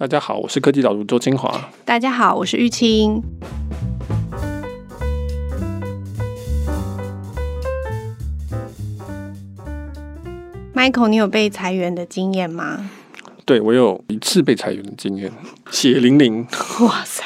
大家好，我是科技导读周清华。大家好，我是玉清。Michael，你有被裁员的经验吗？对，我有一次被裁员的经验，血淋淋。哇塞，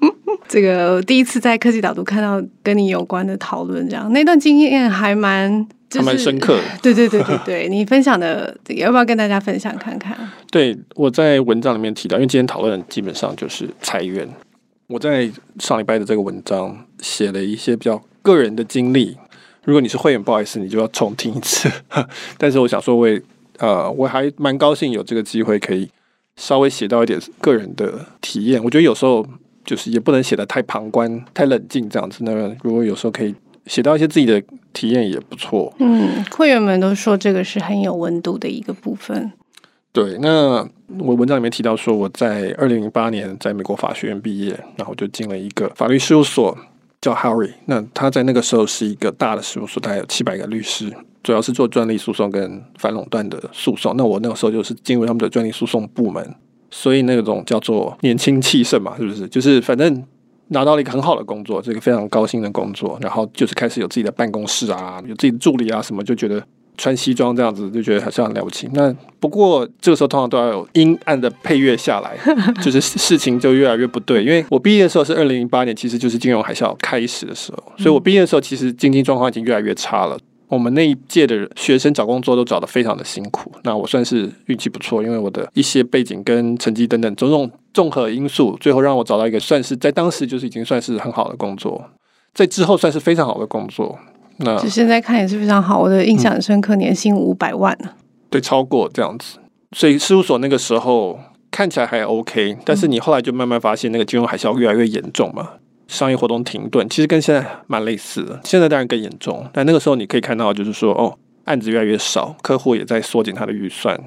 这个第一次在科技导读看到跟你有关的讨论，这样那段经验还蛮。还蛮深刻 的，对对对对对，你分享的要不要跟大家分享看看？对，我在文章里面提到，因为今天讨论基本上就是裁员。我在上礼拜的这个文章写了一些比较个人的经历。如果你是会员，不好意思，你就要重听一次。但是我想说我，我呃，我还蛮高兴有这个机会可以稍微写到一点个人的体验。我觉得有时候就是也不能写的太旁观、太冷静这样子。那如果有时候可以。写到一些自己的体验也不错。嗯，会员们都说这个是很有温度的一个部分。对，那我文章里面提到说，我在二零零八年在美国法学院毕业，然后就进了一个法律事务所叫 Harry。那他在那个时候是一个大的事务所，大概有七百个律师，主要是做专利诉讼跟反垄断的诉讼。那我那个时候就是进入他们的专利诉讼部门，所以那种叫做年轻气盛嘛，是不是？就是反正。拿到了一个很好的工作，这个非常高薪的工作，然后就是开始有自己的办公室啊，有自己的助理啊什么，就觉得穿西装这样子就觉得好像很了不起。那不过这个时候通常都要有阴暗的配乐下来，就是事情就越来越不对。因为我毕业的时候是二零零八年，其实就是金融海啸开始的时候，所以我毕业的时候其实经济状况已经越来越差了。我们那一届的学生找工作都找得非常的辛苦，那我算是运气不错，因为我的一些背景跟成绩等等种种综合因素，最后让我找到一个算是在当时就是已经算是很好的工作，在之后算是非常好的工作。那就现在看也是非常好，我的印象很深刻，年薪五百万呢、对，超过这样子。所以事务所那个时候看起来还 OK，但是你后来就慢慢发现那个金融海啸越来越严重嘛。商业活动停顿，其实跟现在蛮类似的。现在当然更严重，但那个时候你可以看到，就是说，哦，案子越来越少，客户也在缩减他的预算。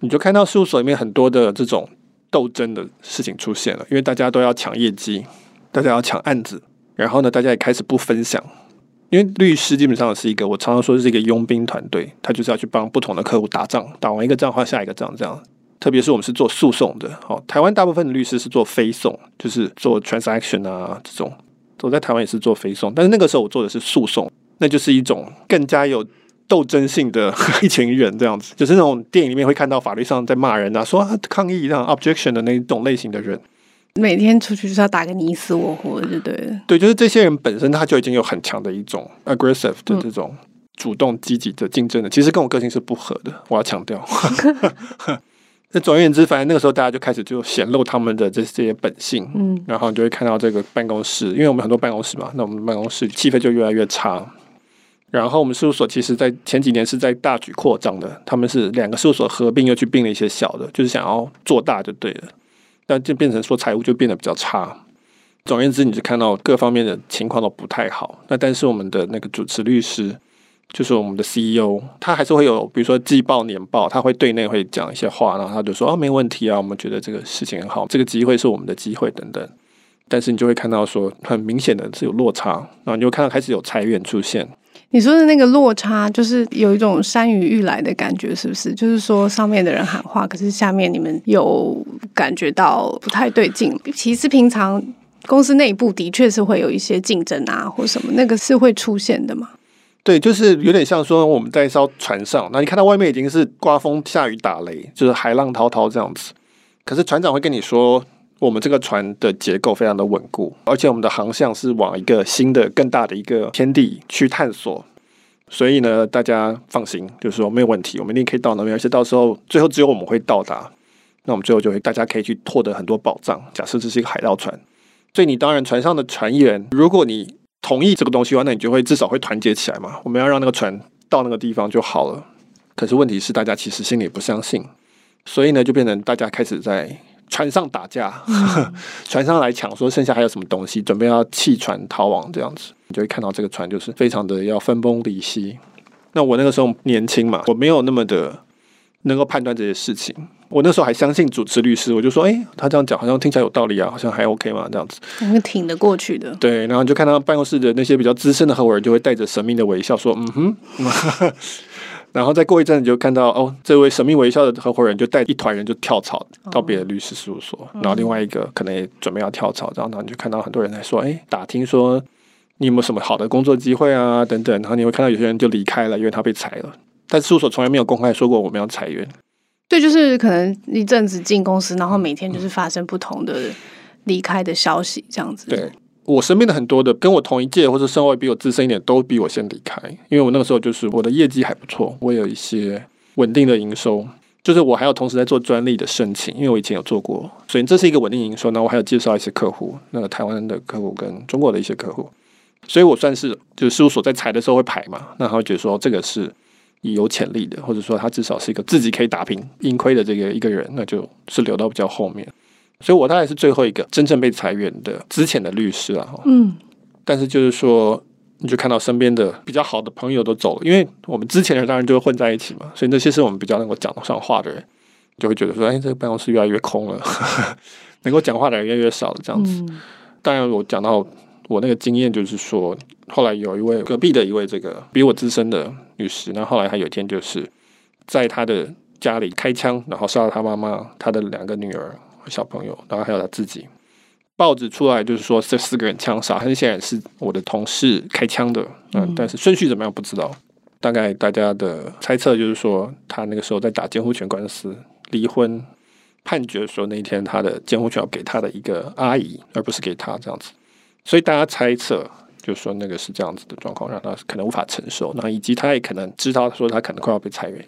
你就看到事务所里面很多的这种斗争的事情出现了，因为大家都要抢业绩，大家要抢案子，然后呢，大家也开始不分享。因为律师基本上是一个，我常常说是一个佣兵团队，他就是要去帮不同的客户打仗，打完一个仗换下一个仗，这样。特别是我们是做诉讼的，好，台湾大部分的律师是做非讼，就是做 transaction 啊这种。我在台湾也是做非讼，但是那个时候我做的是诉讼，那就是一种更加有斗争性的 一群人这样子，就是那种电影里面会看到法律上在骂人啊，说啊抗议这样 objection 的那一种类型的人。每天出去就是要打个你死我活，对对？对，就是这些人本身他就已经有很强的一种 aggressive 的这种主动积极的竞争的，其实跟我个性是不合的，我要强调。那总而言之，反正那个时候大家就开始就显露他们的这些本性，嗯，然后你就会看到这个办公室，因为我们很多办公室嘛，那我们办公室气氛就越来越差。然后我们事务所其实在前几年是在大举扩张的，他们是两个事务所合并，又去并了一些小的，就是想要做大就对了。但就变成说财务就变得比较差。总而言之，你就看到各方面的情况都不太好。那但是我们的那个主持律师。就是我们的 CEO，他还是会有，比如说季报、年报，他会对内会讲一些话，然后他就说：“哦，没问题啊，我们觉得这个事情很好，这个机会是我们的机会等等。”但是你就会看到说，很明显的是有落差，然后你就看到开始有裁员出现。你说的那个落差，就是有一种山雨欲来的感觉，是不是？就是说上面的人喊话，可是下面你们有感觉到不太对劲。其实平常公司内部的确是会有一些竞争啊，或什么，那个是会出现的吗？对，就是有点像说我们在一艘船上，那你看到外面已经是刮风下雨打雷，就是海浪滔滔这样子。可是船长会跟你说，我们这个船的结构非常的稳固，而且我们的航向是往一个新的、更大的一个天地去探索。所以呢，大家放心，就是说没有问题，我们一定可以到那边，而且到时候最后只有我们会到达。那我们最后就会大家可以去获得很多宝藏。假设这是一个海盗船，所以你当然船上的船员，如果你同意这个东西的话，那你就会至少会团结起来嘛。我们要让那个船到那个地方就好了。可是问题是，大家其实心里不相信，所以呢，就变成大家开始在船上打架，嗯、船上来抢，说剩下还有什么东西，准备要弃船逃亡这样子。你就会看到这个船就是非常的要分崩离析。那我那个时候年轻嘛，我没有那么的能够判断这些事情。我那时候还相信主持律师，我就说，哎、欸，他这样讲好像听起来有道理啊，好像还 OK 嘛，这样子，我们挺得过去的。对，然后就看到办公室的那些比较资深的合伙人，就会带着神秘的微笑说，嗯哼，然后再过一阵子就看到哦，这位神秘微笑的合伙人就带一团人就跳槽到别的律师事务所，哦、然后另外一个可能也准备要跳槽，然后你就看到很多人在说，哎，打听说你有没有什么好的工作机会啊等等，然后你会看到有些人就离开了，因为他被裁了，但事务所从来没有公开说过我们要裁员。对，就是可能一阵子进公司，然后每天就是发生不同的离开的消息，这样子。对。我身边的很多的跟我同一届或者稍微比我资深一点，都比我先离开，因为我那个时候就是我的业绩还不错，我有一些稳定的营收，就是我还有同时在做专利的申请，因为我以前有做过，所以这是一个稳定营收。那我还有介绍一些客户，那个台湾的客户跟中国的一些客户，所以我算是就是事务所在裁的时候会排嘛，那他会觉得说这个是有潜力的，或者说他至少是一个自己可以打平盈亏的这个一个人，那就是留到比较后面。所以我大概是最后一个真正被裁员的之前的律师啊，嗯，但是就是说，你就看到身边的比较好的朋友都走了，因为我们之前的人当然就会混在一起嘛，所以那些是我们比较能够讲得上话的人，就会觉得说，哎，这个办公室越来越空了，能够讲话的人越来越少了，这样子。当然，我讲到我那个经验，就是说，后来有一位隔壁的一位这个比我资深的律师，那后，后来他有一天就是在他的家里开枪，然后杀了他妈妈、他的两个女儿。小朋友，然后还有他自己。报纸出来就是说这四个人枪杀，很显然是我的同事开枪的。嗯，但是顺序怎么样不知道。大概大家的猜测就是说，他那个时候在打监护权官司，离婚判决说那一天他的监护权要给他的一个阿姨，而不是给他这样子。所以大家猜测就说那个是这样子的状况，让他可能无法承受。那以及他也可能知道说他可能快要被裁员。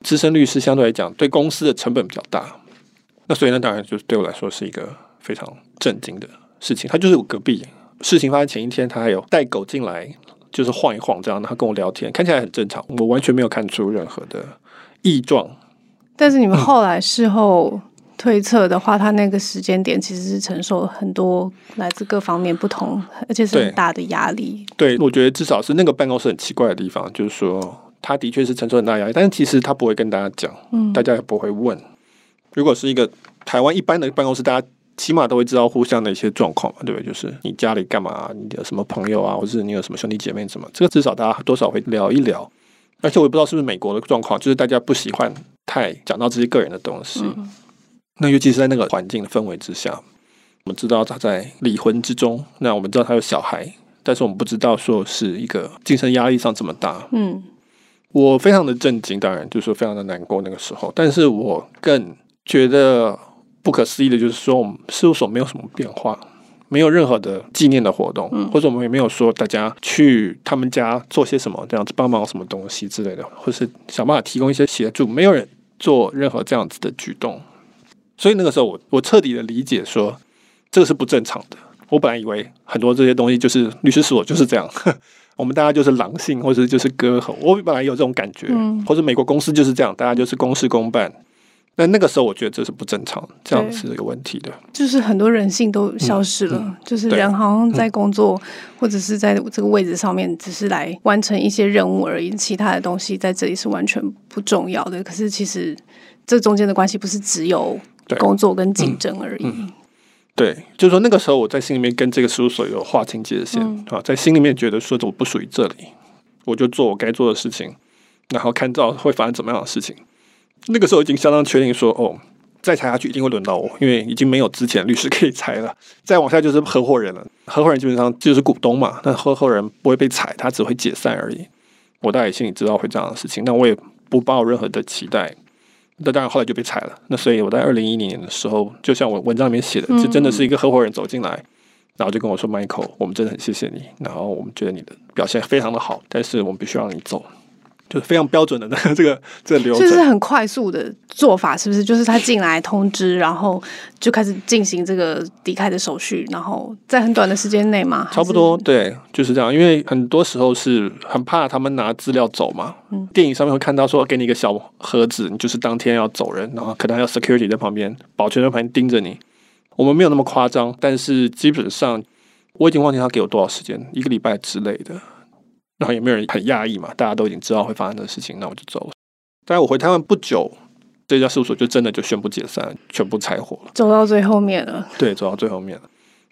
资深律师相对来讲，对公司的成本比较大。那所以呢，当然就是对我来说是一个非常震惊的事情。他就是我隔壁，事情发生前一天，他还有带狗进来，就是晃一晃这样，他跟我聊天，看起来很正常，我完全没有看出任何的异状。但是你们后来事后推测的话，他那个时间点其实是承受很多来自各方面不同，而且是很大的压力。对，对，我觉得至少是那个办公室很奇怪的地方，就是说他的确是承受很大压力，但是其实他不会跟大家讲，嗯，大家也不会问。如果是一个台湾一般的办公室，大家起码都会知道互相的一些状况嘛，对不对？就是你家里干嘛，你有什么朋友啊，或者是你有什么兄弟姐妹什么，这个至少大家多少会聊一聊。而且我也不知道是不是美国的状况，就是大家不喜欢太讲到这些个人的东西。嗯、那尤其是在那个环境的氛围之下，我们知道他在离婚之中，那我们知道他有小孩，但是我们不知道说是一个精神压力上这么大。嗯，我非常的震惊，当然就是说非常的难过那个时候，但是我更。觉得不可思议的就是说，我们事务所没有什么变化，没有任何的纪念的活动，嗯、或者我们也没有说大家去他们家做些什么，这样子帮忙什么东西之类的，或是想办法提供一些协助，没有人做任何这样子的举动。所以那个时候我，我我彻底的理解说，这个是不正常的。我本来以为很多这些东西就是律师事务所就是这样，我们大家就是狼性，或者就是割喉。我本来有这种感觉，嗯、或者美国公司就是这样，大家就是公事公办。但那个时候，我觉得这是不正常，这样是有问题的。就是很多人性都消失了，嗯嗯、就是人好像在工作或者是在这个位置上面，只是来完成一些任务而已，其他的东西在这里是完全不重要的。可是其实这中间的关系不是只有工作跟竞争而已。对，嗯嗯、对，就是说那个时候我在心里面跟这个事务所有划清界限啊，嗯、在心里面觉得说我不属于这里，我就做我该做的事情，然后看到会发生怎么样的事情。那个时候已经相当确定说，哦，再裁下去一定会轮到我，因为已经没有之前律师可以裁了。再往下就是合伙人了，合伙人基本上就是股东嘛，那合伙人不会被裁，他只会解散而已。我大概心里知道会这样的事情，那我也不抱任何的期待。那当然后来就被裁了。那所以我在二零一零年的时候，就像我文章里面写的，就真的是一个合伙人走进来，然后就跟我说：“Michael，我们真的很谢谢你，然后我们觉得你的表现非常的好，但是我们必须让你走。”就是非常标准的那个这个 这个流程，就是很快速的做法，是不是？就是他进来通知，然后就开始进行这个离开的手续，然后在很短的时间内嘛？差不多，对，就是这样。因为很多时候是很怕他们拿资料走嘛。嗯，电影上面会看到说，给你一个小盒子，你就是当天要走人，然后可能还有 security 在旁边，保全在旁边盯着你。我们没有那么夸张，但是基本上我已经忘记他给我多少时间，一个礼拜之类的。然后也没有人很讶异嘛，大家都已经知道会发生的事情，那我就走了。但是我回台湾不久，这家事务所就真的就宣布解散，全部拆伙了。走到最后面了。对，走到最后面了。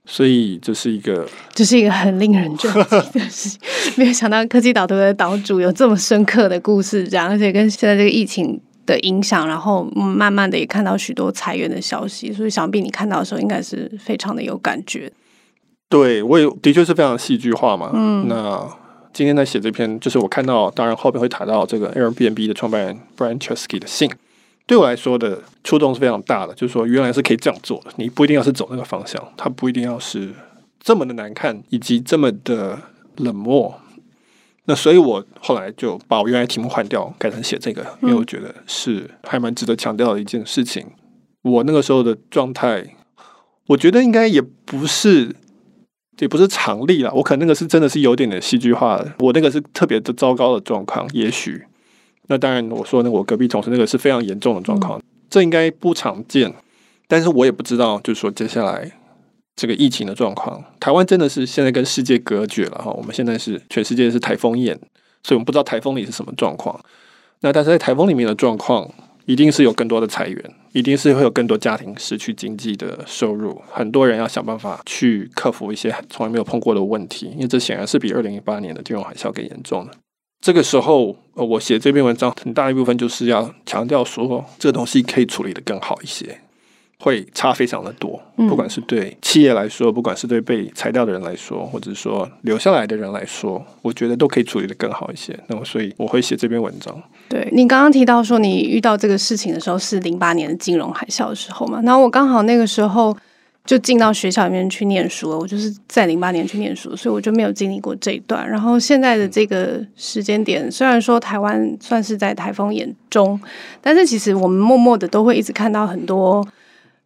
所以这是一个，这是一个很令人震惊的事情。没有想到科技岛的岛主有这么深刻的故事，这样，而且跟现在这个疫情的影响，然后慢慢的也看到许多裁员的消息，所以想必你看到的时候，应该是非常的有感觉。对，我也的确是非常戏剧化嘛。嗯，那今天在写这篇，就是我看到，当然后面会谈到这个 Airbnb 的创办人 Brian Chesky 的信。对我来说的触动是非常大的，就是说原来是可以这样做的，你不一定要是走那个方向，它不一定要是这么的难看，以及这么的冷漠。那所以我后来就把我原来题目换掉，改成写这个，因为我觉得是还蛮值得强调的一件事情。我那个时候的状态，我觉得应该也不是，也不是常例啦，我可能那个是真的是有点点戏剧化的，我那个是特别的糟糕的状况，也许。那当然，我说那我隔壁同事那个是非常严重的状况，嗯、这应该不常见，但是我也不知道，就是说接下来这个疫情的状况，台湾真的是现在跟世界隔绝了哈。我们现在是全世界是台风眼，所以我们不知道台风里是什么状况。那但是在台风里面的状况，一定是有更多的裁员，一定是会有更多家庭失去经济的收入，很多人要想办法去克服一些从来没有碰过的问题，因为这显然是比二零一八年的金融海啸更严重的。这个时候，呃，我写这篇文章很大一部分就是要强调说，这个东西可以处理的更好一些，会差非常的多。不管是对企业来说，不管是对被裁掉的人来说，或者说留下来的人来说，我觉得都可以处理的更好一些。那么，所以我会写这篇文章。对，你刚刚提到说，你遇到这个事情的时候是零八年的金融海啸的时候嘛？然后我刚好那个时候。就进到学校里面去念书了。我就是在零八年去念书，所以我就没有经历过这一段。然后现在的这个时间点，虽然说台湾算是在台风眼中，但是其实我们默默的都会一直看到很多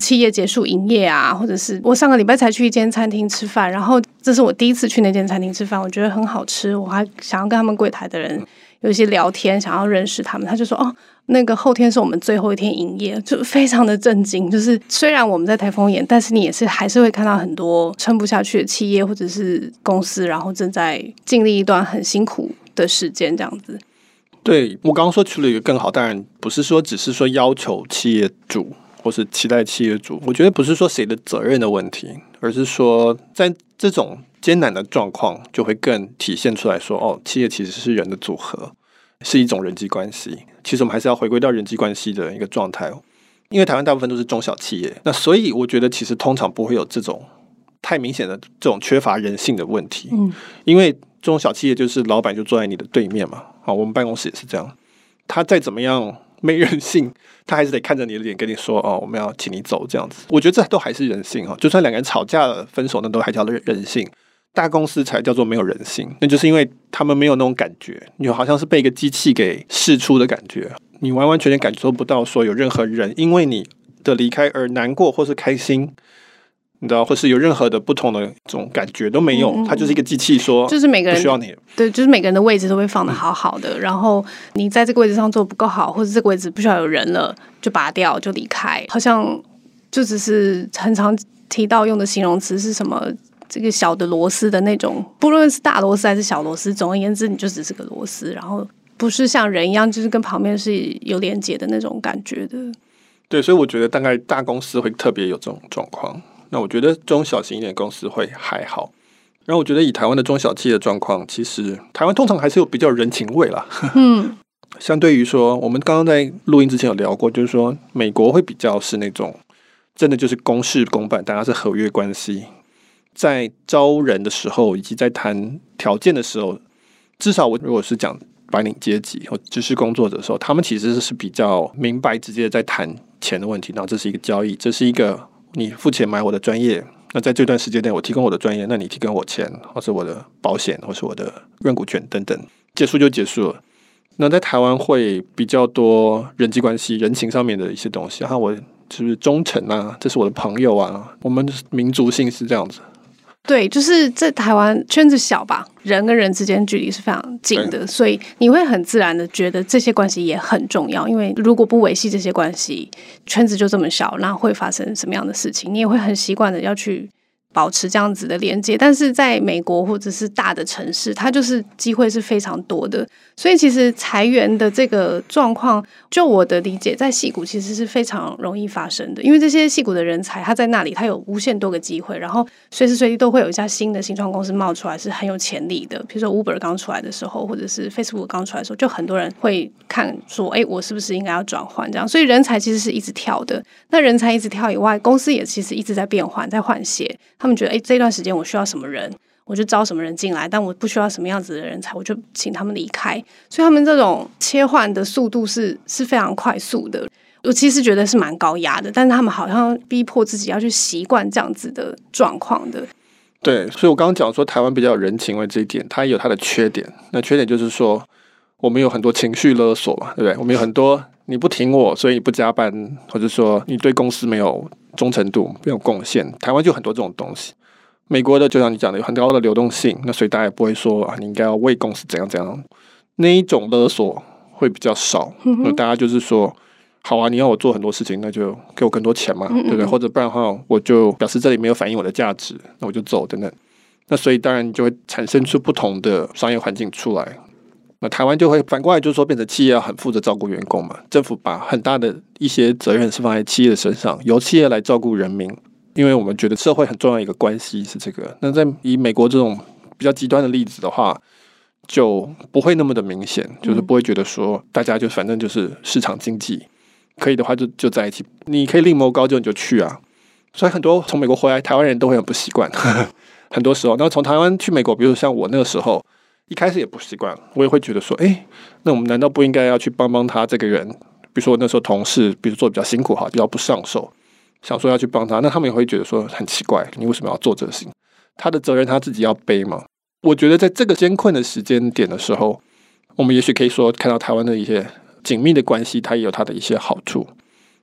企业结束营业啊，或者是我上个礼拜才去一间餐厅吃饭，然后这是我第一次去那间餐厅吃饭，我觉得很好吃，我还想要跟他们柜台的人有一些聊天，想要认识他们，他就说哦。那个后天是我们最后一天营业，就非常的震惊。就是虽然我们在台风眼，但是你也是还是会看到很多撑不下去的企业或者是公司，然后正在经历一段很辛苦的时间，这样子。对，我刚刚说去了一个更好，当然不是说只是说要求企业主或是期待企业主，我觉得不是说谁的责任的问题，而是说在这种艰难的状况，就会更体现出来说，哦，企业其实是人的组合。是一种人际关系，其实我们还是要回归到人际关系的一个状态，因为台湾大部分都是中小企业，那所以我觉得其实通常不会有这种太明显的这种缺乏人性的问题，嗯，因为中小企业就是老板就坐在你的对面嘛，好，我们办公室也是这样，他再怎么样没人性，他还是得看着你的脸跟你说哦，我们要请你走这样子，我觉得这都还是人性哈，就算两个人吵架了分手，那都还叫人性。大公司才叫做没有人性，那就是因为他们没有那种感觉，你好像是被一个机器给试出的感觉，你完完全全感受不到说有任何人因为你的离开而难过或是开心，你知道，或是有任何的不同的这种感觉都没有，它就是一个机器说，就是每个人不需要你，对，就是每个人的位置都会放的好好的，然后你在这个位置上做不够好，或者这个位置不需要有人了，就拔掉就离开，好像就只是很常提到用的形容词是什么？这个小的螺丝的那种，不论是大螺丝还是小螺丝，总而言之，你就只是个螺丝，然后不是像人一样，就是跟旁边是有连接的那种感觉的。对，所以我觉得大概大公司会特别有这种状况。那我觉得中小型一点公司会还好。然后我觉得以台湾的中小企业的状况，其实台湾通常还是有比较人情味啦。嗯，相对于说，我们刚刚在录音之前有聊过，就是说美国会比较是那种真的就是公事公办，大家是合约关系。在招人的时候，以及在谈条件的时候，至少我如果是讲白领阶级或知识工作者的时候，他们其实是比较明白、直接在谈钱的问题。然后这是一个交易，这是一个你付钱买我的专业。那在这段时间内，我提供我的专业，那你提供我钱，或是我的保险，或是我的认股权等等，结束就结束了。那在台湾会比较多人际关系、人情上面的一些东西。然后我是不是忠诚啊？这是我的朋友啊。我们民族性是这样子。对，就是在台湾圈子小吧，人跟人之间距离是非常近的，所以你会很自然的觉得这些关系也很重要。因为如果不维系这些关系，圈子就这么小，那会发生什么样的事情？你也会很习惯的要去保持这样子的连接，但是在美国或者是大的城市，它就是机会是非常多的。所以其实裁员的这个状况，就我的理解，在矽谷其实是非常容易发生的，因为这些矽谷的人才他在那里，他有无限多个机会，然后随时随地都会有一家新的新创公司冒出来，是很有潜力的。比如说 Uber 刚出来的时候，或者是 Facebook 刚出来的时候，就很多人会看说，哎，我是不是应该要转换这样？所以人才其实是一直跳的。那人才一直跳以外，公司也其实一直在变换，在换血。他们觉得，哎，这段时间我需要什么人，我就招什么人进来；但我不需要什么样子的人才，我就请他们离开。所以他们这种切换的速度是是非常快速的。我其实觉得是蛮高压的，但是他们好像逼迫自己要去习惯这样子的状况的。对，所以我刚刚讲说台湾比较有人情味这一点，它也有它的缺点。那缺点就是说，我们有很多情绪勒索嘛，对不对？我们有很多你不挺我，所以你不加班，或者说你对公司没有。忠诚度没有贡献，台湾就很多这种东西。美国的就像你讲的，有很高的流动性，那所以大家也不会说啊，你应该要为公司怎样怎样。那一种勒索会比较少，那大家就是说，好啊，你要我做很多事情，那就给我更多钱嘛，对不对？或者不然的话，我就表示这里没有反映我的价值，那我就走等等。那所以当然就会产生出不同的商业环境出来。那台湾就会反过来，就是说，变成企业要很负责照顾员工嘛。政府把很大的一些责任是放在企业的身上，由企业来照顾人民。因为我们觉得社会很重要一个关系是这个。那在以美国这种比较极端的例子的话，就不会那么的明显，就是不会觉得说大家就反正就是市场经济，可以的话就就在一起。你可以另谋高就你就去啊。所以很多从美国回来台湾人都会很不习惯，很多时候。然后从台湾去美国，比如像我那个时候。一开始也不习惯，我也会觉得说，哎，那我们难道不应该要去帮帮他这个人？比如说那时候同事，比如做比较辛苦哈，比较不上手，想说要去帮他，那他们也会觉得说很奇怪，你为什么要做这个事情？他的责任他自己要背嘛。我觉得在这个艰困的时间点的时候，我们也许可以说看到台湾的一些紧密的关系，它也有它的一些好处，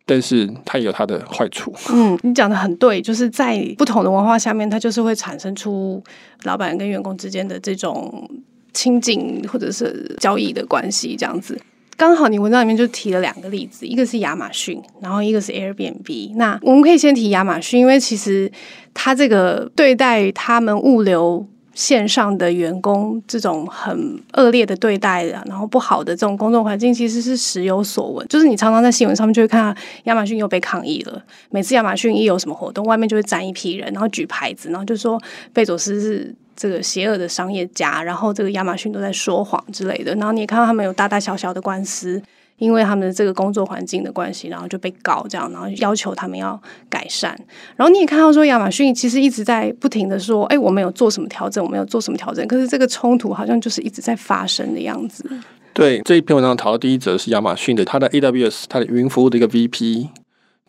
但是它也有它的坏处。嗯，你讲的很对，就是在不同的文化下面，它就是会产生出老板跟员工之间的这种。亲近或者是交易的关系这样子，刚好你文章里面就提了两个例子，一个是亚马逊，然后一个是 Airbnb。那我们可以先提亚马逊，因为其实它这个对待他们物流线上的员工这种很恶劣的对待的，然后不好的这种工作环境，其实是时有所闻。就是你常常在新闻上面就会看到亚马逊又被抗议了。每次亚马逊一有什么活动，外面就会站一批人，然后举牌子，然后就说贝佐斯是。这个邪恶的商业家，然后这个亚马逊都在说谎之类的，然后你也看到他们有大大小小的官司，因为他们的这个工作环境的关系，然后就被告这样，然后要求他们要改善。然后你也看到说，亚马逊其实一直在不停的说，哎，我们有做什么调整，我们有做什么调整，可是这个冲突好像就是一直在发生的样子。对，这一篇文章讨论第一则是亚马逊的，他的 AWS 他的云服务的一个 VP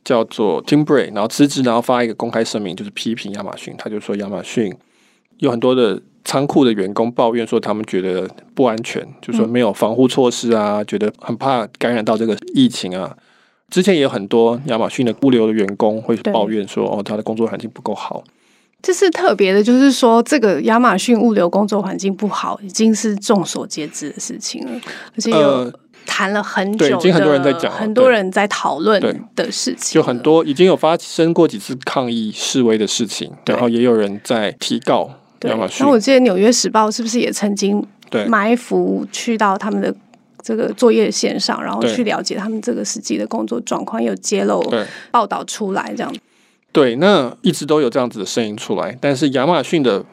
叫做 Tim Bray，然后辞职，然后发一个公开声明，就是批评亚马逊，他就说亚马逊。有很多的仓库的员工抱怨说，他们觉得不安全，就说没有防护措施啊，觉得很怕感染到这个疫情啊。之前也有很多亚马逊的物流的员工会抱怨说，哦，他的工作环境不够好。这是特别的，就是说这个亚马逊物流工作环境不好，已经是众所皆知的事情了，而且有谈了很久，已经很多人在讲，很多人在讨论的事情，就很多已经有发生过几次抗议示威的事情，然后也有人在提告。对，那我记得《纽约时报》是不是也曾经埋伏去到他们的这个作业线上，然后去了解他们这个实际的工作状况，有揭露报道出来这样。对，那一直都有这样子的声音出来，但是亚马逊的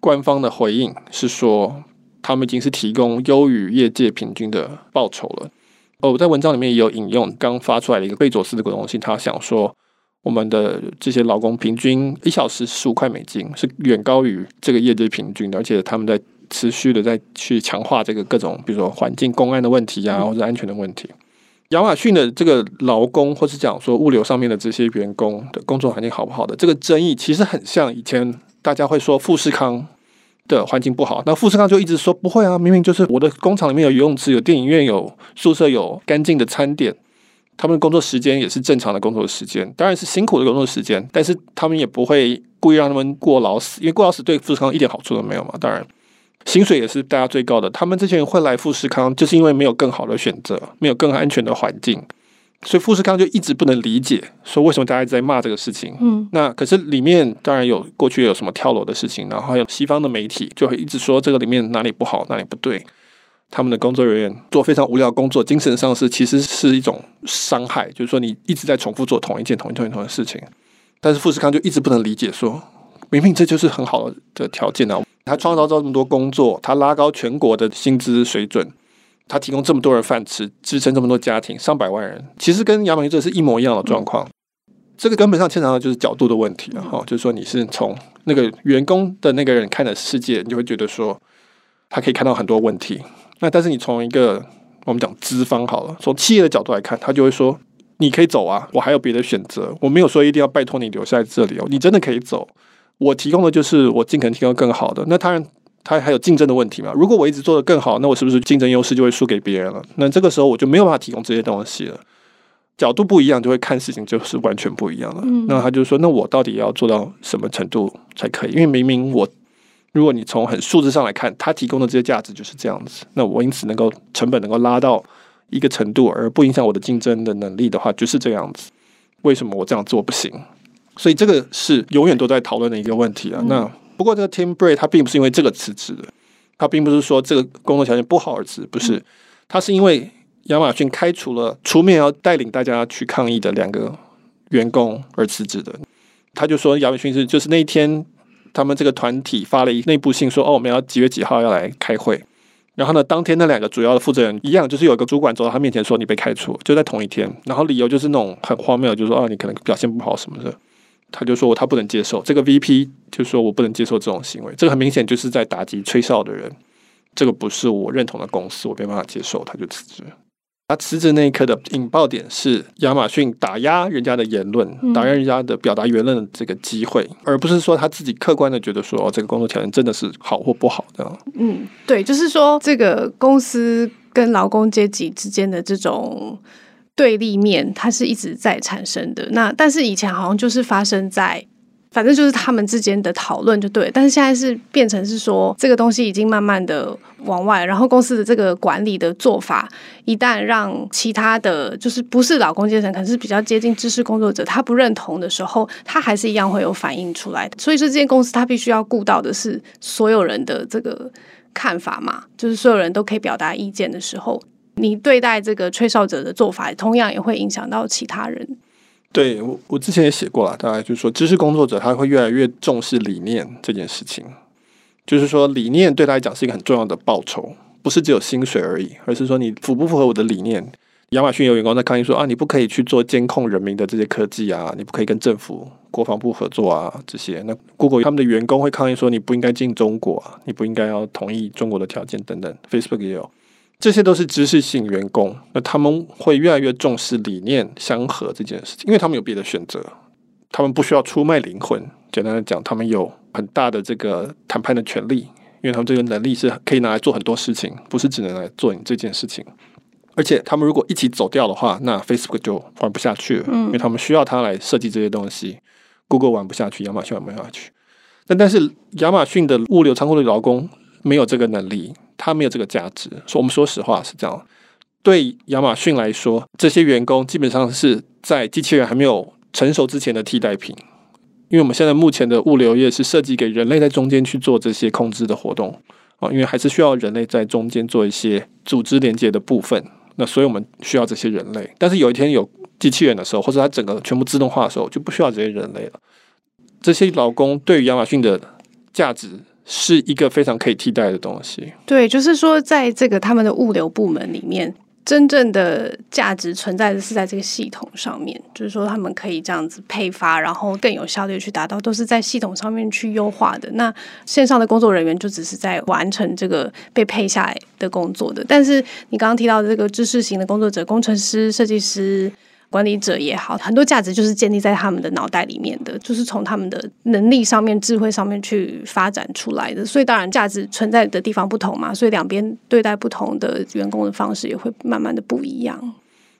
官方的回应是说，他们已经是提供优于业界平均的报酬了。哦，我在文章里面也有引用刚发出来的一个贝佐斯的股东信，他想说。我们的这些劳工平均一小时十五块美金，是远高于这个业界平均的，而且他们在持续的在去强化这个各种，比如说环境公安的问题啊，或者安全的问题。亚马逊的这个劳工，或是讲说物流上面的这些员工的工作环境好不好的这个争议，其实很像以前大家会说富士康的环境不好，那富士康就一直说不会啊，明明就是我的工厂里面有游泳池、有电影院、有宿舍、有干净的餐点。他们的工作时间也是正常的工作时间，当然是辛苦的工作时间，但是他们也不会故意让他们过劳死，因为过劳死对富士康一点好处都没有嘛。当然，薪水也是大家最高的。他们这些人会来富士康，就是因为没有更好的选择，没有更安全的环境，所以富士康就一直不能理解，说为什么大家在骂这个事情。嗯，那可是里面当然有过去有什么跳楼的事情，然后还有西方的媒体就会一直说这个里面哪里不好，哪里不对。他们的工作人员做非常无聊工作，精神上是其实是一种伤害，就是说你一直在重复做同一件同一同一同一的事情。但是富士康就一直不能理解说，说明明这就是很好的条件啊，他创造这么多工作，他拉高全国的薪资水准。他提供这么多人饭吃，支撑这么多家庭，上百万人，其实跟亚马逊这是一模一样的状况。这个根本上牵扯到就是角度的问题了哈，就是说你是从那个员工的那个人看的世界，你就会觉得说他可以看到很多问题。那但是你从一个我们讲资方好了，从企业的角度来看，他就会说你可以走啊，我还有别的选择，我没有说一定要拜托你留下在这里哦，你真的可以走，我提供的就是我尽可能提供更好的。那当然。他还有竞争的问题嘛？如果我一直做得更好，那我是不是竞争优势就会输给别人了？那这个时候我就没有办法提供这些东西了。角度不一样，就会看事情就是完全不一样了。嗯。那他就说：“那我到底要做到什么程度才可以？因为明明我，如果你从很数字上来看，他提供的这些价值就是这样子。那我因此能够成本能够拉到一个程度，而不影响我的竞争的能力的话，就是这样子。为什么我这样做不行？所以这个是永远都在讨论的一个问题啊。那。不过，这个 Tim Bray 他并不是因为这个辞职的，他并不是说这个工作条件不好而辞，不是，他是因为亚马逊开除了出面要带领大家去抗议的两个员工而辞职的。他就说，亚马逊是就是那一天，他们这个团体发了一内部信说，哦，我们要几月几号要来开会。然后呢，当天那两个主要的负责人一样，就是有个主管走到他面前说，你被开除，就在同一天。然后理由就是那种很荒谬，就是说，啊，你可能表现不好什么的。他就说他不能接受这个 VP，就说我不能接受这种行为，这个很明显就是在打击吹哨的人，这个不是我认同的公司，我没办法接受，他就辞职。他辞职那一刻的引爆点是亚马逊打压人家的言论，打压人家的表达言论的这个机会，嗯，而不是说他自己客观的觉得说哦，这个工作条件真的是好或不好的。嗯，对，就是说这个公司跟劳工阶级之间的这种。对立面，它是一直在产生的。那但是以前好像就是发生在，反正就是他们之间的讨论就对。但是现在是变成是说，这个东西已经慢慢的往外，然后公司的这个管理的做法，一旦让其他的就是不是老公阶层，可能是比较接近知识工作者，他不认同的时候，他还是一样会有反应出来的。所以说，这间公司他必须要顾到的是所有人的这个看法嘛，就是所有人都可以表达意见的时候。你对待这个吹哨者的做法，同样也会影响到其他人。对，我，我之前也写过了，大概就是说，知识工作者他会越来越重视理念这件事情。就是说，理念对他来讲是一个很重要的报酬，不是只有薪水而已，而是说你符不符合我的理念。亚马逊有员工在抗议说啊，你不可以去做监控人民的这些科技啊，你不可以跟政府、国防部合作啊，这些。那 Google 他们的员工会抗议说，你不应该进中国啊，你不应该要同意中国的条件等等。Facebook 也有。这些都是知识性员工，那他们会越来越重视理念相合这件事情，因为他们有别的选择，他们不需要出卖灵魂。简单的讲，他们有很大的这个谈判的权利，因为他们这个能力是可以拿来做很多事情，不是只能来做你这件事情。而且，他们如果一起走掉的话，那 Facebook 就玩不下去了，因为他们需要他来设计这些东西。Google 玩不下去，亚马逊玩不下去。但但是，亚马逊的物流仓库的劳工没有这个能力。他没有这个价值，说我们说实话是这样。对亚马逊来说，这些员工基本上是在机器人还没有成熟之前的替代品，因为我们现在目前的物流业是设计给人类在中间去做这些控制的活动啊，因为还是需要人类在中间做一些组织连接的部分。那所以我们需要这些人类，但是有一天有机器人的时候，或者它整个全部自动化的时候，就不需要这些人类了。这些劳工对于亚马逊的价值。是一个非常可以替代的东西。对，就是说，在这个他们的物流部门里面，真正的价值存在的是在这个系统上面。就是说，他们可以这样子配发，然后更有效率去达到，都是在系统上面去优化的。那线上的工作人员就只是在完成这个被配下来的工作的。但是你刚刚提到的这个知识型的工作者，工程师、设计师。管理者也好，很多价值就是建立在他们的脑袋里面的，就是从他们的能力上面、智慧上面去发展出来的。所以，当然价值存在的地方不同嘛，所以两边对待不同的员工的方式也会慢慢的不一样。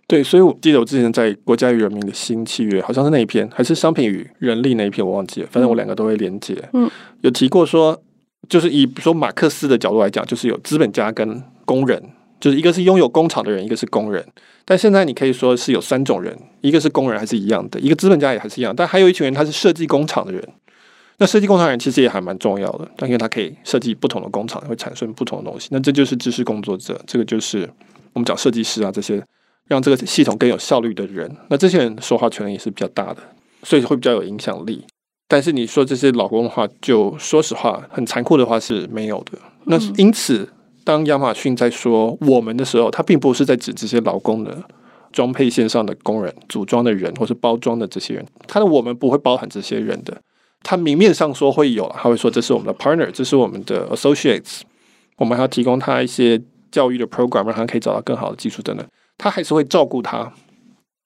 对，所以我记得我之前在《国家与人民的新契约》，好像是那一篇，还是商品与人力那一篇，我忘记了。反正我两个都会连接。嗯，有提过说，就是以说马克思的角度来讲，就是有资本家跟工人。就是一个是拥有工厂的人，一个是工人。但现在你可以说是有三种人，一个是工人还是一样的，一个资本家也还是一样，但还有一群人他是设计工厂的人。那设计工厂人其实也还蛮重要的，但因为他可以设计不同的工厂，会产生不同的东西。那这就是知识工作者，这个就是我们讲设计师啊这些，让这个系统更有效率的人。那这些人说话权力也是比较大的，所以会比较有影响力。但是你说这些老工的话，就说实话，很残酷的话是没有的。那因此，当亚马逊在说我们的时候，他并不是在指这些劳工的装配线上的工人、组装的人或是包装的这些人。他的我们不会包含这些人的。他明面上说会有，他会说这是我们的 partner，这是我们的 associates，我们还要提供他一些教育的 program，让他可以找到更好的技术等等。他还是会照顾他，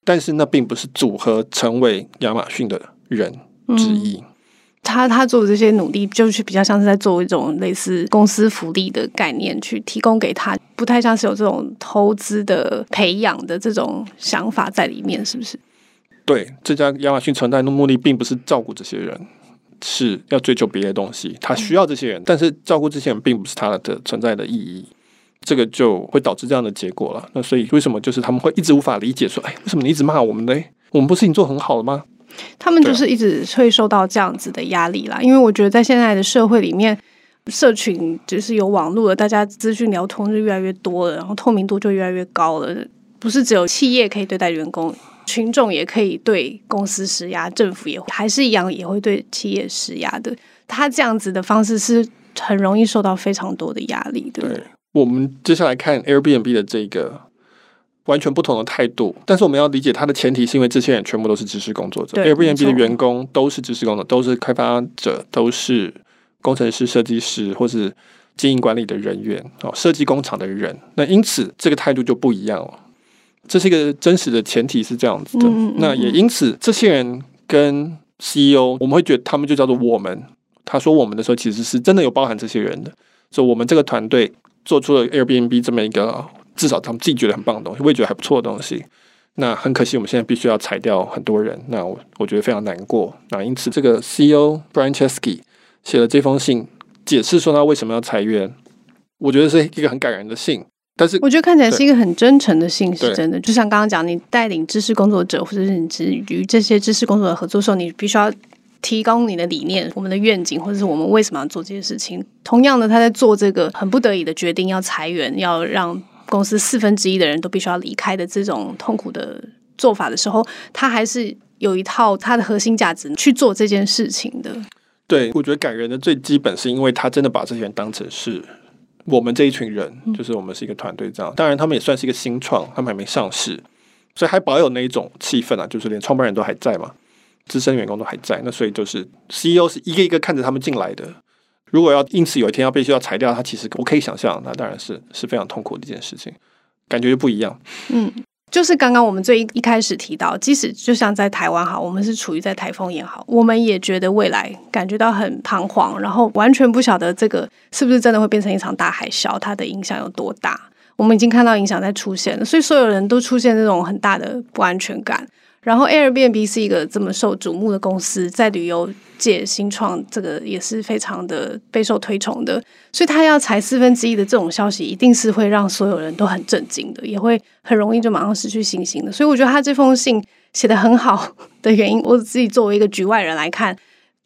但是那并不是组合成为亚马逊的人。之一，嗯、他他做的这些努力，就是比较像是在做一种类似公司福利的概念，去提供给他，不太像是有这种投资的培养的这种想法在里面，是不是？对，这家亚马逊存在的目的，并不是照顾这些人，是要追求别的东西。他需要这些人，但是照顾这些人，并不是他的存在的意义。这个就会导致这样的结果了。那所以，为什么就是他们会一直无法理解说，哎，为什么你一直骂我们呢？我们不是已经做很好了吗？他们就是一直会受到这样子的压力啦，因为我觉得在现在的社会里面，社群就是有网络了，大家资讯流通就越来越多了，然后透明度就越来越高了。不是只有企业可以对待员工，群众也可以对公司施压，政府也还是一样也会对企业施压的。他这样子的方式是很容易受到非常多的压力的。对，我们接下来看 Airbnb 的这个。完全不同的态度，但是我们要理解它的前提是因为这些人全部都是知识工作者，Airbnb 的员工都是知识工作者，都是开发者，都是工程师、设计师或是经营管理的人员哦，设计工厂的人。那因此这个态度就不一样了。这是一个真实的前提是这样子的。嗯嗯嗯，那也因此，这些人跟 CEO，我们会觉得他们就叫做我们。他说我们的时候，其实是真的有包含这些人的。所以，我们这个团队做出了 Airbnb 这么一个。至少他们自己觉得很棒的东西，我也觉得还不错的东西。那很可惜，我们现在必须要裁掉很多人。那我我觉得非常难过。那因此，这个 CEO Brian Chesky 写了这封信，解释说他为什么要裁员。我觉得是一个很感人的信。但是，我觉得看起来是一个很真诚的信，是真的。就像刚刚讲，你带领知识工作者，或者是你与这些知识工作者合作的时候，你必须要提供你的理念、我们的愿景，或者是我们为什么要做这些事情。同样的，他在做这个很不得已的决定，要裁员，要让。公司四分之一的人都必须要离开的这种痛苦的做法的时候，他还是有一套他的核心价值去做这件事情的。对，我觉得感人的最基本是因为他真的把这些人当成是我们这一群人，就是我们是一个团队这样。当然，他们也算是一个新创，他们还没上市，所以还保有那一种气氛啊，就是连创办人都还在嘛，资深员工都还在。那所以就是 CEO 是一个一个看着他们进来的。如果要因此有一天要被需要裁掉他，其实我可以想象，那当然是是非常痛苦的一件事情，感觉就不一样。嗯，就是刚刚我们最一开始提到，即使就像在台湾好，我们是处于在台风也好，我们也觉得未来感觉到很彷徨，然后完全不晓得这个是不是真的会变成一场大海啸，它的影响有多大。我们已经看到影响在出现了，所以所有人都出现这种很大的不安全感。然后 Airbnb 是一个这么受瞩目的公司，在旅游界新创，这个也是非常的备受推崇的，所以他要裁四分之一的这种消息，一定是会让所有人都很震惊的，也会很容易就马上失去信心的。所以我觉得他这封信写得很好 的原因，我自己作为一个局外人来看，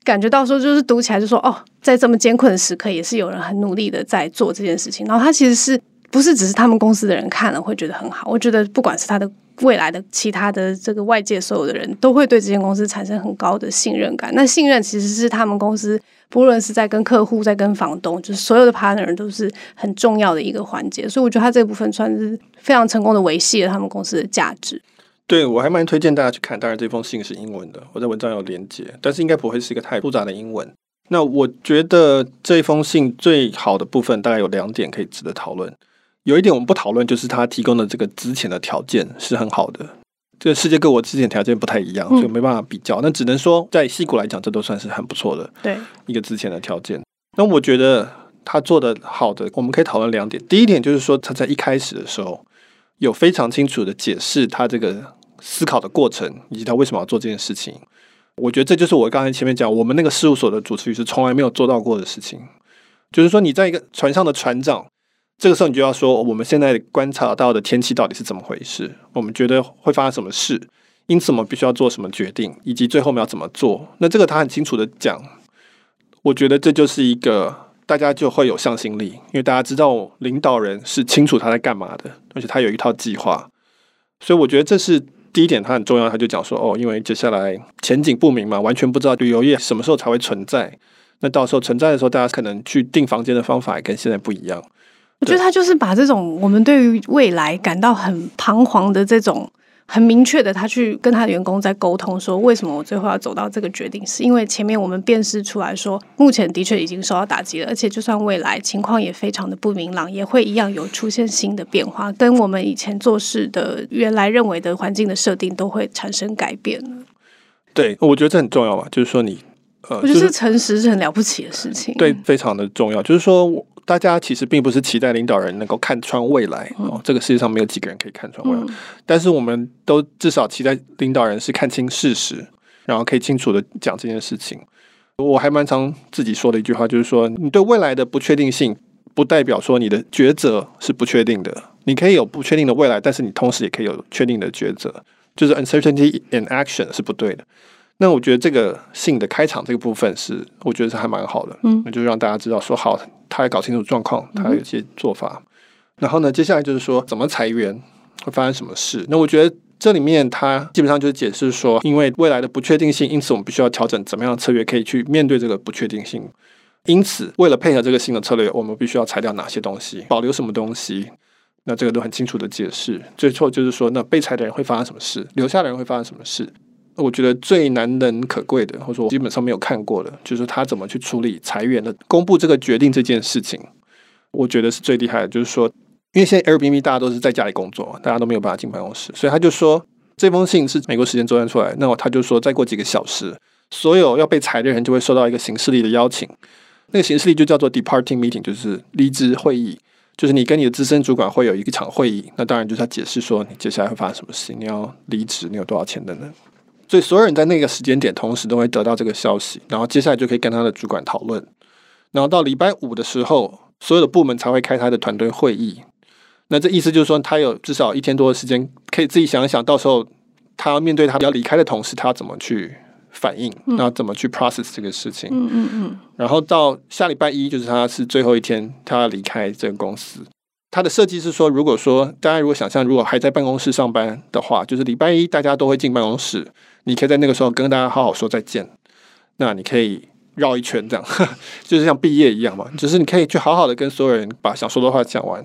感觉到说就是读起来就说哦，在这么艰困的时刻，也是有人很努力的在做这件事情。然后他其实是不是只是他们公司的人看了会觉得很好？我觉得不管是他的。未来的其他的这个外界所有的人都会对这间公司产生很高的信任感。那信任其实是他们公司不论是在跟客户、在跟房东，就是所有的 partner 都是很重要的一个环节。所以我觉得他这部分算是非常成功的维系了他们公司的价值。对，我还蛮推荐大家去看。当然，这封信是英文的，我在文章有连接，但是应该不会是一个太复杂的英文。那我觉得这封信最好的部分大概有两点可以值得讨论。有一点我们不讨论，就是他提供的这个之前的条件是很好的。这个世界各国之前条件不太一样，所以没办法比较。那只能说在矽谷来讲，这都算是很不错的，对一个之前的条件。那我觉得他做的好的，我们可以讨论两点。第一点就是说，他在一开始的时候有非常清楚的解释他这个思考的过程，以及他为什么要做这件事情。我觉得这就是我刚才前面讲，我们那个事务所的主持律师从来没有做到过的事情，就是说你在一个船上的船长。这个时候你就要说，我们现在观察到的天气到底是怎么回事？我们觉得会发生什么事？因此我们必须要做什么决定，以及最后我们要怎么做？那这个他很清楚的讲，我觉得这就是一个大家就会有向心力，因为大家知道领导人是清楚他在干嘛的，而且他有一套计划，所以我觉得这是第一点，他很重要。他就讲说，哦，因为接下来前景不明嘛，完全不知道旅游业什么时候才会存在。那到时候存在的时候，大家可能去订房间的方法也跟现在不一样。我觉得他就是把这种我们对于未来感到很彷徨的这种。很明确的，他去跟他的员工在沟通，说为什么我最后要走到这个决定，是因为前面我们辨识出来说，目前的确已经受到打击了，而且就算未来情况也非常的不明朗，也会一样有出现新的变化，跟我们以前做事的原来认为的环境的设定都会产生改变。对，我觉得这很重要吧，就是说你，呃，我觉得诚实是很了不起的事情，对，非常的重要，就是说。大家其实并不是期待领导人能够看穿未来哦，这个世界上没有几个人可以看穿未来。嗯、但是我们都至少期待领导人是看清事实，然后可以清楚的讲这件事情。我还蛮常自己说的一句话，就是说，你对未来的不确定性，不代表说你的抉择是不确定的。你可以有不确定的未来，但是你同时也可以有确定的抉择，就是 uncertainty in action 是不对的。那我觉得这个信的开场这个部分是，我觉得是还蛮好的，嗯，那就让大家知道说好，他要搞清楚状况，他有一些做法。嗯、然后呢，接下来就是说怎么裁员会发生什么事。那我觉得这里面他基本上就是解释说，因为未来的不确定性，因此我们必须要调整怎么样的策略可以去面对这个不确定性。因此，为了配合这个新的策略，我们必须要裁掉哪些东西，保留什么东西。那这个都很清楚的解释。最后就是说，那被裁的人会发生什么事，留下的人会发生什么事。我觉得最难能可贵的，或者说我基本上没有看过的，就是他怎么去处理裁员的、公布这个决定这件事情。我觉得是最厉害的，就是说，因为现在 Airbnb 大家都是在家里工作，大家都没有办法进办公室，所以他就说这封信是美国时间周三出来，那么他就说再过几个小时，所有要被裁的人就会收到一个行事历的邀请，那个行事历就叫做 Departing Meeting，就是离职会议，就是你跟你的资深主管会有一场会议，那当然就是他解释说你接下来会发生什么事，你要离职，你有多少钱等等。所以所有人在那个时间点同时都会得到这个消息，然后接下来就可以跟他的主管讨论，然后到礼拜五的时候，所有的部门才会开他的团队会议。那这意思就是说，他有至少一天多的时间可以自己想一想，到时候他要面对他要离开的同事，他要怎么去反应，然后怎么去 process 这个事情。嗯嗯嗯。然后到下礼拜一，就是他是最后一天，他要离开这个公司。它的设计是说，如果说大家如果想象，如果还在办公室上班的话，就是礼拜一大家都会进办公室，你可以在那个时候跟大家好好说再见。那你可以绕一圈，这样 就是像毕业一样嘛，就是你可以去好好的跟所有人把想说的话讲完，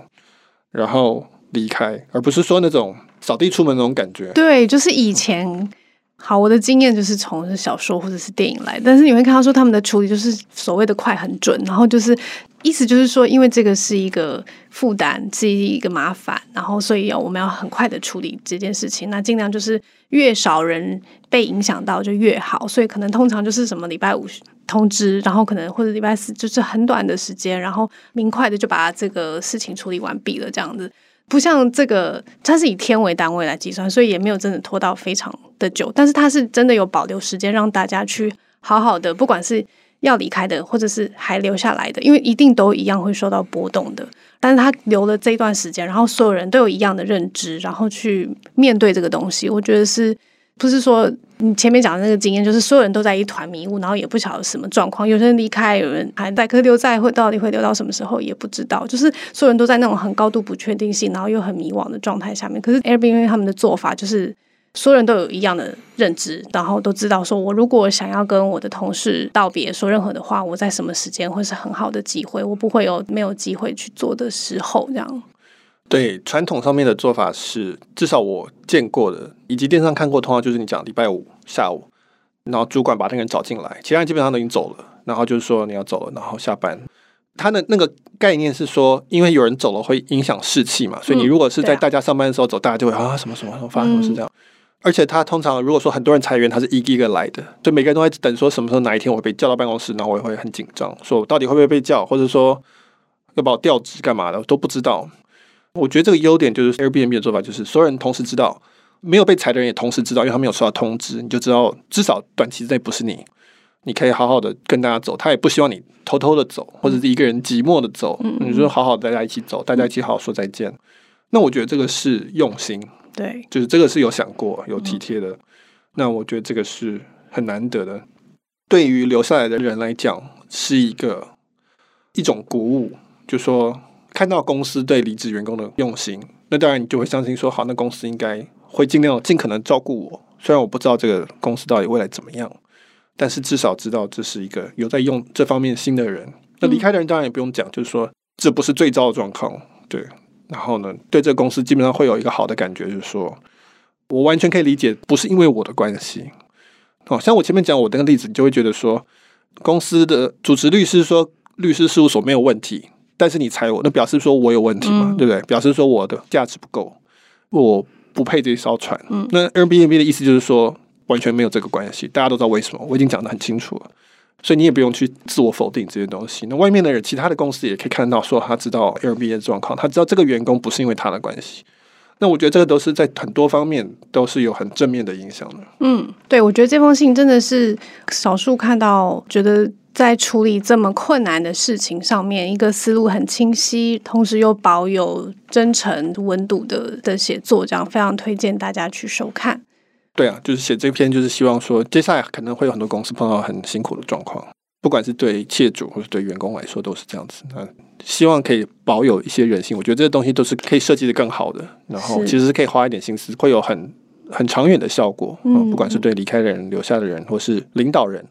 然后离开，而不是说那种扫地出门那种感觉。对，就是以前。好，我的经验就是从小说或者是电影来，但是你会看到说他们的处理就是所谓的快很准，然后就是意思就是说，因为这个是一个负担，是一个麻烦，然后所以要我们要很快的处理这件事情，那尽量就是越少人被影响到就越好，所以可能通常就是什么礼拜五通知，然后可能或者礼拜四就是很短的时间，然后明快的就把这个事情处理完毕了，这样子。不像这个，它是以天为单位来计算，所以也没有真的拖到非常的久。但是它是真的有保留时间让大家去好好的，不管是 要离开的，或者是还留下来的，因为一定都一样会受到波动的。但是他留了这一段时间，然后所有人都有一样的认知，然后去面对这个东西，我觉得是。不是说你前面讲的那个经验，就是所有人都在一团迷雾，然后也不晓得什么状况。有些人离开，有人还在，可是留在会到底会留到什么时候也不知道。就是所有人都在那种很高度不确定性，然后又很迷惘的状态下面。可是 Airbnb 他们的做法就是，所有人都有一样的认知，然后都知道说，我如果想要跟我的同事道别，说任何的话，我在什么时间会是很好的机会，我不会有没有机会去做的时候，这样。对，传统上面的做法是，至少我见过的，以及电视上看过，通常就是你讲礼拜五下午，然后主管把那个人找进来，其他人基本上都已经走了，然后就是说你要走了，然后下班。他的那个概念是说，因为有人走了会影响士气嘛，所以你如果是在大家上班的时候走，嗯、大家就会啊什么什么什么发生什么事这样。嗯、而且他通常如果说很多人裁员，他是一个一个来的，就每个人都在等说什么时候哪一天我会被叫到办公室，然后我也会很紧张，说我到底会不会被叫，或者说要把我调职干嘛的都不知道。我觉得这个优点就是 Airbnb 的做法，就是所有人同时知道，没有被裁的人也同时知道，因为他没有收到通知，你就知道至少短期之内不是你。你可以好好的跟大家走，他也不希望你偷偷的走，或者是一个人寂寞的走。嗯，你说好好大家一起走，大家一起好好说再见。那我觉得这个是用心，对，就是这个是有想过、有体贴的。嗯、那我觉得这个是很难得的，对于留下来的人来讲是一个一种鼓舞，就说看到公司对离职员工的用心，那当然你就会相信说，好，那公司应该会尽量尽可能照顾我。虽然我不知道这个公司到底未来怎么样。但是至少知道这是一个有在用这方面心的人。那离开的人当然也不用讲，就是说这不是最糟的状况，对。然后呢，对这个公司基本上会有一个好的感觉，就是说我完全可以理解，不是因为我的关系。哦，像我前面讲我那个例子，你就会觉得说，公司的主持律师说律师事务所没有问题，但是你裁我，那表示说我有问题嘛，嗯、对不对？表示说我的价值不够，我不配这艘船。嗯、那 Airbnb 的意思就是说。完全没有这个关系，大家都知道为什么，我已经讲的很清楚了，所以你也不用去自我否定这些东西。那外面的人，其他的公司也可以看到，说他知道 Airbnb 的状况，他知道这个员工不是因为他的关系。那我觉得这个都是在很多方面都是有很正面的影响的。嗯，对，我觉得这封信真的是少数看到，觉得在处理这么困难的事情上面，一个思路很清晰，同时又保有真诚温度的的写作，这样非常推荐大家去收看。对啊，就是写这篇，就是希望说，接下来可能会有很多公司碰到很辛苦的状况，不管是对企业主或者对员工来说，都是这样子。那希望可以保有一些人性，我觉得这些东西都是可以设计的更好的，然后其实是可以花一点心思，会有很很长远的效果。嗯，不管是对离开的人、留下的人，或是领导人。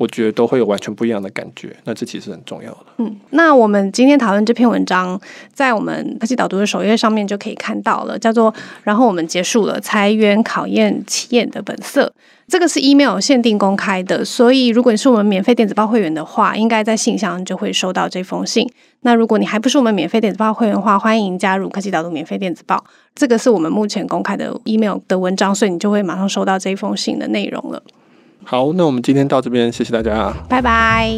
我觉得都会有完全不一样的感觉，那这其实很重要的。嗯，那我们今天讨论这篇文章，在我们科技导读的首页上面就可以看到了，叫做“然后我们结束了裁员考验企业的本色”。这个是 email 限定公开的，所以如果你是我们免费电子报会员的话，应该在信箱就会收到这封信。那如果你还不是我们免费电子报会员的话，欢迎加入科技导读免费电子报。这个是我们目前公开的 email 的文章，所以你就会马上收到这封信的内容了。好，那我们今天到这边，谢谢大家，拜拜。